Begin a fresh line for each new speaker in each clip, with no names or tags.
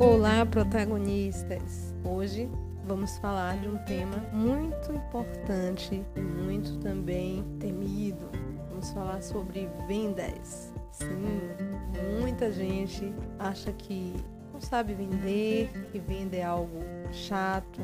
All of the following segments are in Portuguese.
Olá, protagonistas! Hoje vamos falar de um tema muito importante e muito também temido. Vamos falar sobre vendas. Sim, muita gente acha que não sabe vender, que vender é algo chato,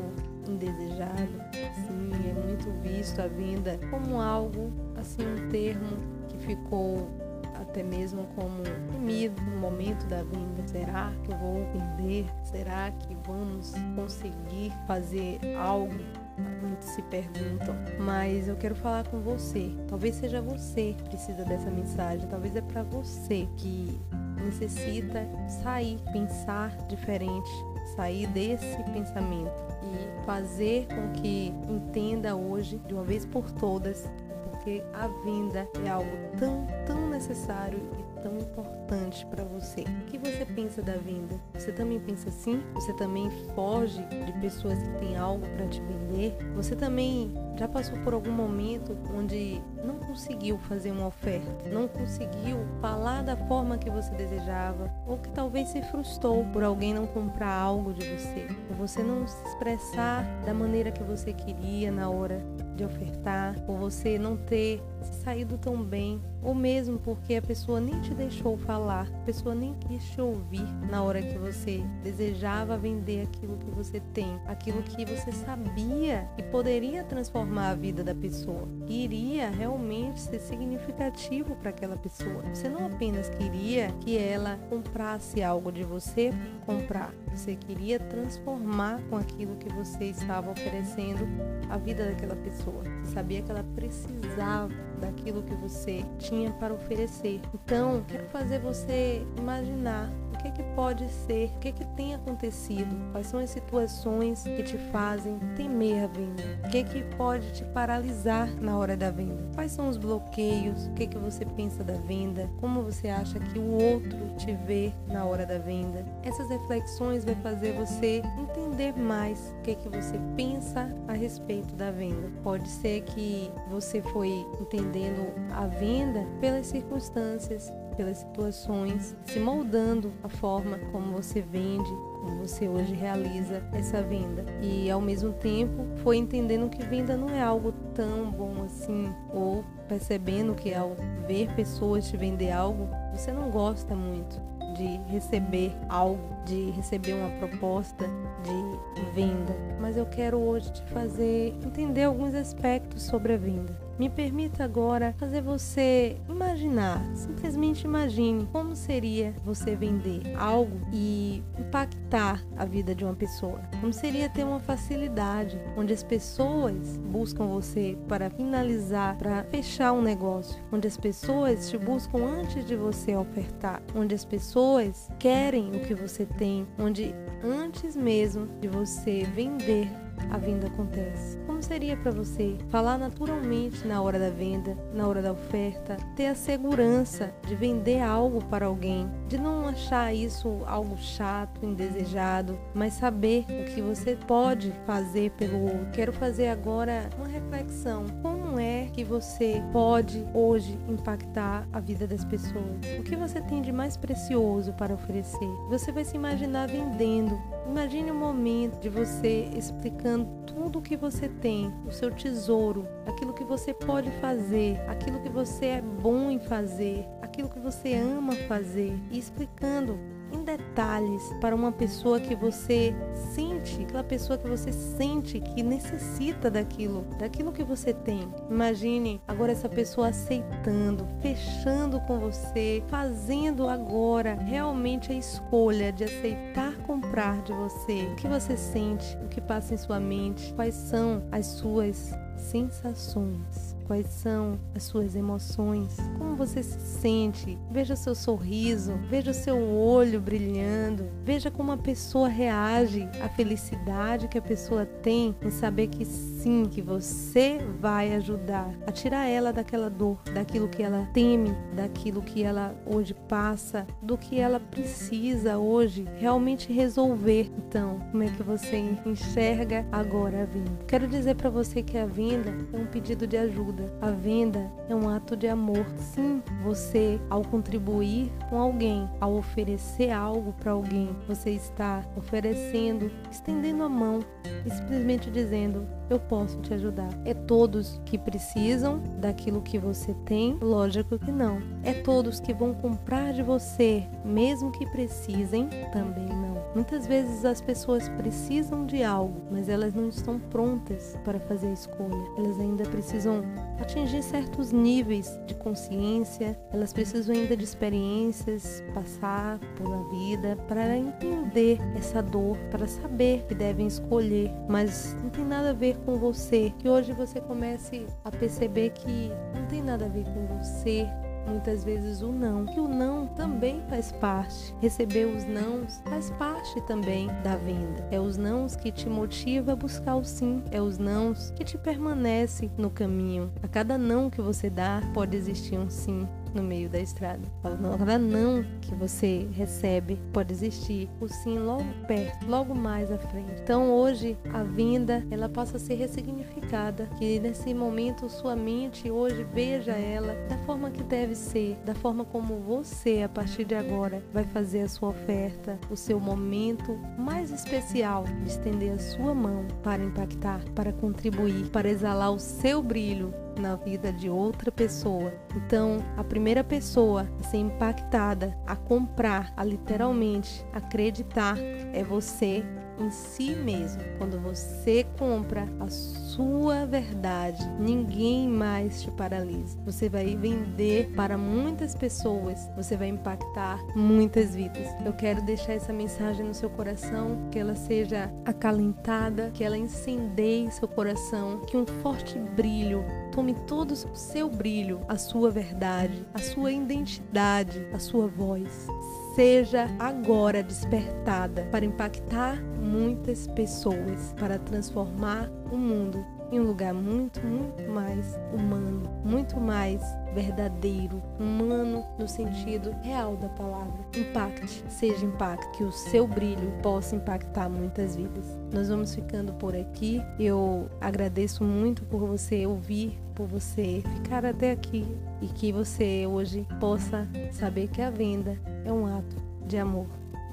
indesejado. Sim, é muito visto a venda como algo, assim, um termo que ficou até mesmo como temido no momento da venda. Será que eu vou vender? Será que vamos conseguir fazer algo? Muitos se perguntam, mas eu quero falar com você. Talvez seja você que precisa dessa mensagem, talvez é para você que necessita sair, pensar diferente, sair desse pensamento e fazer com que entenda hoje, de uma vez por todas, porque a venda é algo tão, tão necessário e tão importante para você. O que você pensa da venda? Você também pensa assim? Você também foge de pessoas que têm algo para te vender? Você também já passou por algum momento onde não conseguiu fazer uma oferta, não conseguiu falar da forma que você desejava, ou que talvez se frustrou por alguém não comprar algo de você, ou você não se expressar da maneira que você queria na hora de ofertar, ou você não ter saído tão bem, ou mesmo porque a pessoa nem te deixou falar, a pessoa nem quis te ouvir na hora que você desejava vender aquilo que você tem, aquilo que você sabia que poderia transformar a vida da pessoa, que iria realmente ser significativo para aquela pessoa. Você não apenas queria que ela comprasse algo de você comprar, você queria transformar com aquilo que você estava oferecendo a vida daquela pessoa. Você sabia que ela precisava daquilo que você tinha para oferecer. Então, quero fazer você imaginar que, que pode ser, o que, que tem acontecido, quais são as situações que te fazem temer a venda, o que, que pode te paralisar na hora da venda, quais são os bloqueios, o que, que você pensa da venda, como você acha que o outro te vê na hora da venda. Essas reflexões vai fazer você entender mais o que, que você pensa respeito da venda. Pode ser que você foi entendendo a venda pelas circunstâncias, pelas situações, se moldando a forma como você vende, como você hoje realiza essa venda. E ao mesmo tempo foi entendendo que venda não é algo tão bom assim, ou percebendo que ao ver pessoas te vender algo, você não gosta muito de receber algo, de receber uma proposta de venda. Mas eu quero hoje te fazer entender alguns aspectos sobre a venda. Me permita agora fazer você imaginar, simplesmente imagine como seria você vender algo e impactar a vida de uma pessoa. Como seria ter uma facilidade onde as pessoas buscam você para finalizar, para fechar um negócio, onde as pessoas te buscam antes de você ofertar, onde as pessoas querem o que você tem, onde antes mesmo de você vender a venda acontece. Como seria para você falar naturalmente na hora da venda, na hora da oferta, ter a segurança de vender algo para alguém, de não achar isso algo chato, indesejado, mas saber o que você pode fazer pelo outro. Quero fazer agora uma reflexão. Como é que você pode hoje impactar a vida das pessoas? O que você tem de mais precioso para oferecer? Você vai se imaginar vendendo. Imagine um momento de você explicando tudo o que você tem, o seu tesouro, aquilo que você pode fazer, aquilo que você é bom em fazer, aquilo que você ama fazer e explicando em detalhes para uma pessoa que você sente, aquela pessoa que você sente que necessita daquilo, daquilo que você tem. Imagine agora essa pessoa aceitando, fechando com você, fazendo agora realmente a escolha de aceitar comprar de você. O que você sente, o que passa em sua mente, quais são as suas sensações quais são as suas emoções, como você se sente. Veja seu sorriso, veja o seu olho brilhando, veja como a pessoa reage à felicidade que a pessoa tem em saber que sim, que você vai ajudar a tirar ela daquela dor, daquilo que ela teme, daquilo que ela hoje passa, do que ela precisa hoje realmente resolver. Então, como é que você enxerga agora a vinda? Quero dizer para você que a vinda é um pedido de ajuda ajuda. A venda é um ato de amor. Sim, você, ao contribuir com alguém, ao oferecer algo para alguém, você está oferecendo, estendendo a mão e simplesmente dizendo: Eu posso te ajudar. É todos que precisam daquilo que você tem? Lógico que não. É todos que vão comprar de você, mesmo que precisem? Também não. Muitas vezes as pessoas precisam de algo, mas elas não estão prontas para fazer a escolha. Elas ainda precisam atingir certos níveis de consciência, elas precisam ainda de experiências, passar pela vida para entender essa dor, para saber que devem escolher, mas não tem nada a ver com você. Que hoje você comece a perceber que não tem nada a ver com você, muitas vezes o não. Que o não também faz parte. Receber os nãos faz parte também da venda. É os nãos que te motiva a buscar o sim. É os nãos que te permanece no caminho. A cada não que você dá, pode existir um sim no meio da estrada. Cada não que você recebe pode existir o sim logo perto, logo mais à frente. Então hoje a vinda ela passa a ser ressignificada, que nesse momento sua mente hoje veja ela da forma que deve ser, da forma como você a partir de agora vai fazer a sua oferta, o seu momento mais especial de estender a sua mão para impactar, para contribuir, para exalar o seu brilho na vida de outra pessoa. Então, a primeira pessoa a ser impactada, a comprar, a literalmente acreditar, é você em si mesmo. Quando você compra a sua verdade, ninguém mais te paralisa. Você vai vender para muitas pessoas, você vai impactar muitas vidas. Eu quero deixar essa mensagem no seu coração, que ela seja acalentada, que ela incendeie seu coração, que um forte brilho tome todo o seu brilho, a sua verdade, a sua identidade, a sua voz seja agora despertada para impactar muitas pessoas, para transformar o mundo em um lugar muito, muito mais humano, muito mais verdadeiro, humano no sentido real da palavra. Impacte, seja impacto, que o seu brilho possa impactar muitas vidas. Nós vamos ficando por aqui. Eu agradeço muito por você ouvir, por você ficar até aqui e que você hoje possa saber que a venda é um ato de amor.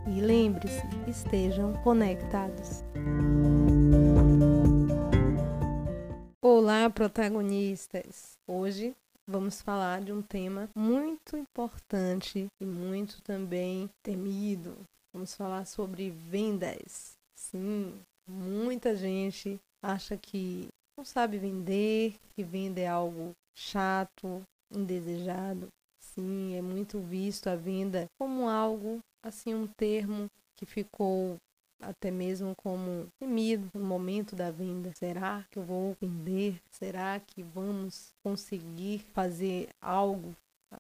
E lembre-se, estejam conectados. Olá, protagonistas! Hoje vamos falar de um tema muito importante e muito também temido. Vamos falar sobre vendas. Sim, muita gente acha que não sabe vender, que vender é algo chato, indesejado. Sim, é muito visto a venda como algo, assim, um termo que ficou até mesmo como temido no momento da venda. Será que eu vou vender? Será que vamos conseguir fazer algo?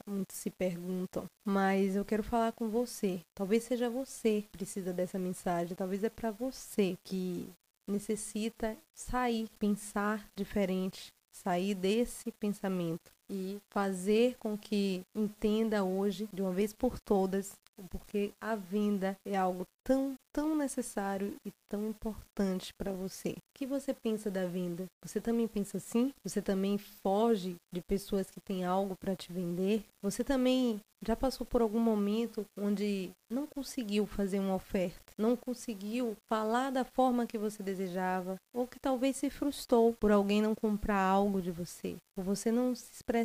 Muitos se perguntam, mas eu quero falar com você. Talvez seja você que precisa dessa mensagem, talvez é para você que necessita sair, pensar diferente, sair desse pensamento e fazer com que entenda hoje, de uma vez por todas, porque a venda é algo tão, tão necessário e tão importante para você. O que você pensa da venda? Você também pensa assim? Você também foge de pessoas que têm algo para te vender? Você também já passou por algum momento onde não conseguiu fazer uma oferta, não conseguiu falar da forma que você desejava, ou que talvez se frustrou por alguém não comprar algo de você, por você não se expressar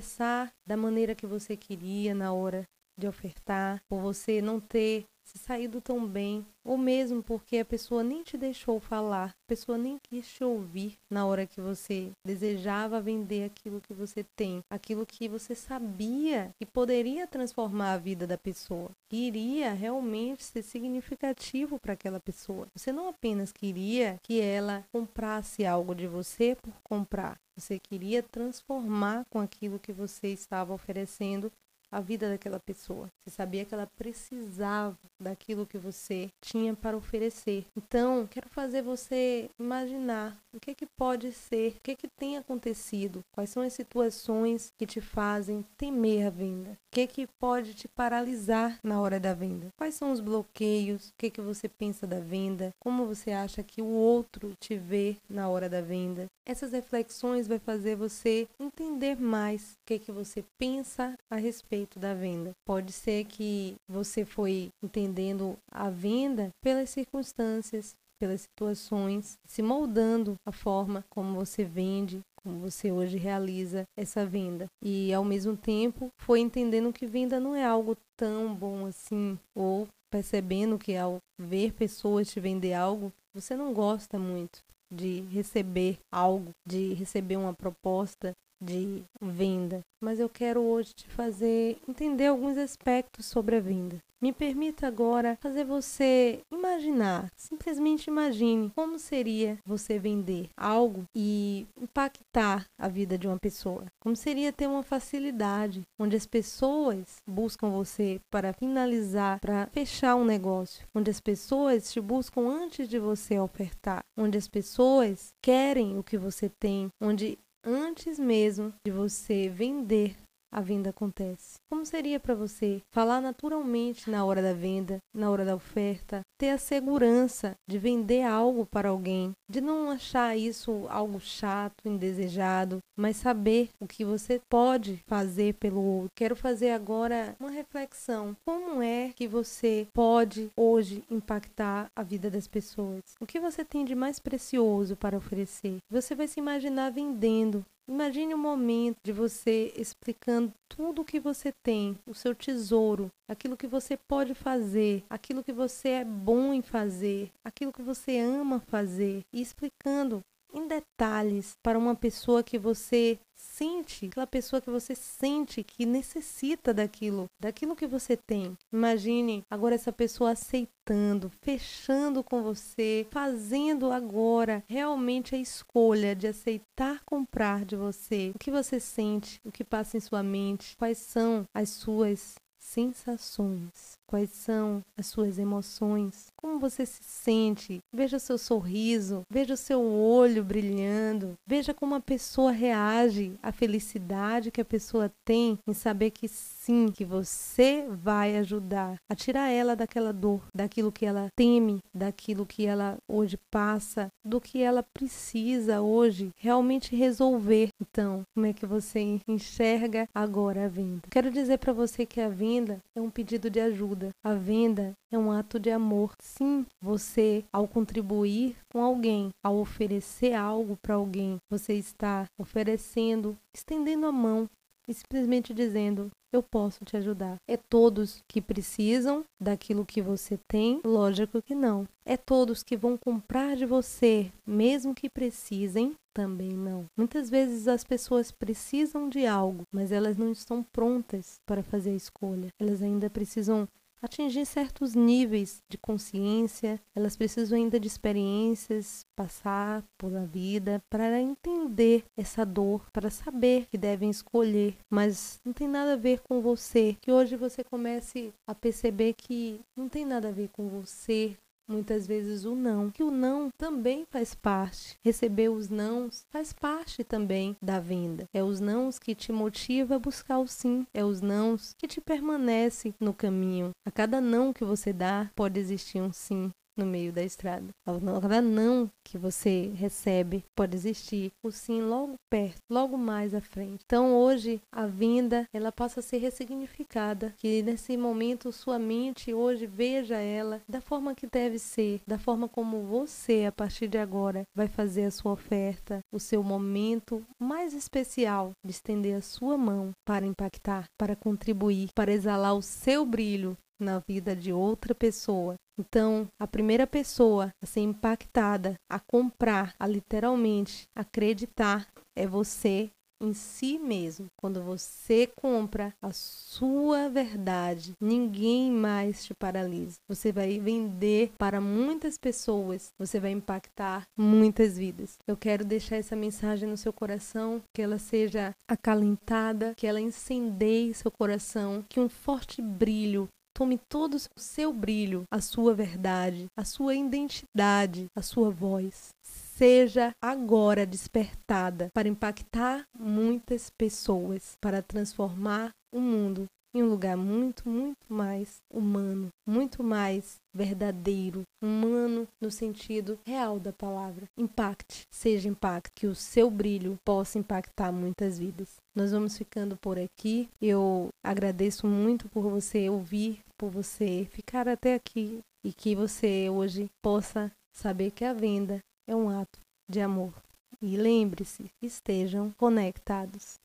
da maneira que você queria na hora de ofertar, por você não ter se saído tão bem, ou mesmo porque a pessoa nem te deixou falar, a pessoa nem quis te ouvir na hora que você desejava vender aquilo que você tem, aquilo que você sabia que poderia transformar a vida da pessoa, que iria realmente ser significativo para aquela pessoa. Você não apenas queria que ela comprasse algo de você por comprar, você queria transformar com aquilo que você estava oferecendo a vida daquela pessoa. Você sabia que ela precisava daquilo que você tinha para oferecer. Então, quero fazer você imaginar o que que pode ser, o que que tem acontecido, quais são as situações que te fazem temer a venda, o que que pode te paralisar na hora da venda, quais são os bloqueios, o que que você pensa da venda, como você acha que o outro te vê na hora da venda. Essas reflexões vai fazer você entender mais o que que você pensa a respeito da venda. Pode ser que você foi entendendo a venda pelas circunstâncias, pelas situações, se moldando a forma como você vende, como você hoje realiza essa venda. E ao mesmo tempo foi entendendo que venda não é algo tão bom assim, ou percebendo que ao ver pessoas te vender algo, você não gosta muito de receber algo, de receber uma proposta, de venda, mas eu quero hoje te fazer entender alguns aspectos sobre a venda. Me permita agora fazer você imaginar, simplesmente imagine como seria você vender algo e impactar a vida de uma pessoa. Como seria ter uma facilidade onde as pessoas buscam você para finalizar, para fechar um negócio, onde as pessoas te buscam antes de você ofertar, onde as pessoas querem o que você tem, onde antes mesmo de você vender, a venda acontece. Como seria para você falar naturalmente na hora da venda, na hora da oferta, ter a segurança de vender algo para alguém, de não achar isso algo chato, indesejado, mas saber o que você pode fazer pelo outro. Quero fazer agora uma reflexão. Como é que você pode hoje impactar a vida das pessoas? O que você tem de mais precioso para oferecer? Você vai se imaginar vendendo Imagine o um momento de você explicando tudo o que você tem, o seu tesouro, aquilo que você pode fazer, aquilo que você é bom em fazer, aquilo que você ama fazer, e explicando em detalhes para uma pessoa que você sente, aquela pessoa que você sente que necessita daquilo, daquilo que você tem. Imagine agora essa pessoa aceitando, fechando com você, fazendo agora realmente a escolha de aceitar comprar de você. O que você sente, o que passa em sua mente, quais são as suas sensações, quais são as suas emoções, como você se sente. Veja o seu sorriso, veja o seu olho brilhando, veja como a pessoa reage à felicidade que a pessoa tem em saber que sim, que você vai ajudar a tirar ela daquela dor, daquilo que ela teme, daquilo que ela hoje passa, do que ela precisa hoje realmente resolver. Então, como é que você enxerga agora a venda? Quero dizer para você que a venda é um pedido de ajuda. A venda é um ato de amor. Sim, você, ao contribuir com alguém, ao oferecer algo para alguém, você está oferecendo, estendendo a mão e simplesmente dizendo: eu posso te ajudar. É todos que precisam daquilo que você tem? Lógico que não. É todos que vão comprar de você, mesmo que precisem? Também não. Muitas vezes as pessoas precisam de algo, mas elas não estão prontas para fazer a escolha. Elas ainda precisam atingir certos níveis de consciência, elas precisam ainda de experiências, passar pela vida para entender essa dor, para saber que devem escolher, mas não tem nada a ver com você. Que hoje você comece a perceber que não tem nada a ver com você, muitas vezes o não, que o não também faz parte. Receber os nãos faz parte também da venda. É os nãos que te motiva a buscar o sim, é os nãos que te permanece no caminho. A cada não que você dá, pode existir um sim no meio da estrada. Cada não que você recebe pode existir o sim logo perto, logo mais à frente. Então hoje a vinda ela passa a ser ressignificada, que nesse momento sua mente hoje veja ela da forma que deve ser, da forma como você a partir de agora vai fazer a sua oferta, o seu momento mais especial de estender a sua mão para impactar, para contribuir, para exalar o seu brilho na vida de outra pessoa. Então, a primeira pessoa a ser impactada, a comprar, a literalmente acreditar, é você em si mesmo. Quando você compra a sua verdade, ninguém mais te paralisa. Você vai vender para muitas pessoas, você vai impactar muitas vidas. Eu quero deixar essa mensagem no seu coração, que ela seja acalentada, que ela incendeie seu coração, que um forte brilho Tome todo o seu brilho, a sua verdade, a sua identidade, a sua voz. Seja agora despertada para impactar muitas pessoas, para transformar o mundo em um lugar muito, muito mais humano, muito mais verdadeiro, humano no sentido real da palavra. Impacte, seja impacto, que o seu brilho possa impactar muitas vidas. Nós vamos ficando por aqui. Eu agradeço muito por você ouvir, por você ficar até aqui e que você hoje possa saber que a venda é um ato de amor. E lembre-se, estejam conectados.